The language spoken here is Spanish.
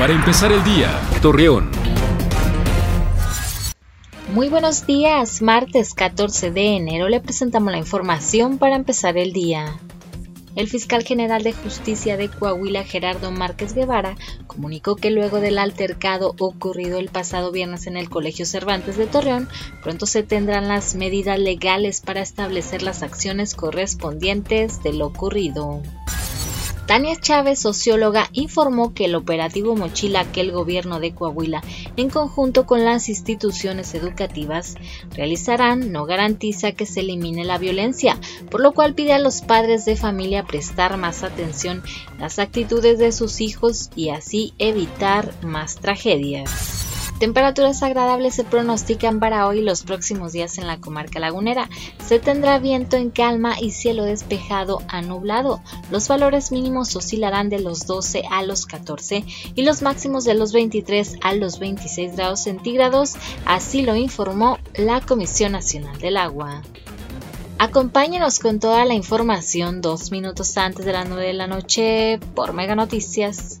Para empezar el día, Torreón. Muy buenos días, martes 14 de enero le presentamos la información para empezar el día. El fiscal general de justicia de Coahuila, Gerardo Márquez Guevara, comunicó que luego del altercado ocurrido el pasado viernes en el Colegio Cervantes de Torreón, pronto se tendrán las medidas legales para establecer las acciones correspondientes de lo ocurrido. Tania Chávez, socióloga, informó que el operativo Mochila que el gobierno de Coahuila, en conjunto con las instituciones educativas, realizarán no garantiza que se elimine la violencia, por lo cual pide a los padres de familia prestar más atención a las actitudes de sus hijos y así evitar más tragedias. Temperaturas agradables se pronostican para hoy y los próximos días en la comarca lagunera. Se tendrá viento en calma y cielo despejado a nublado. Los valores mínimos oscilarán de los 12 a los 14 y los máximos de los 23 a los 26 grados centígrados, así lo informó la Comisión Nacional del Agua. Acompáñenos con toda la información dos minutos antes de las 9 de la noche por Mega Noticias.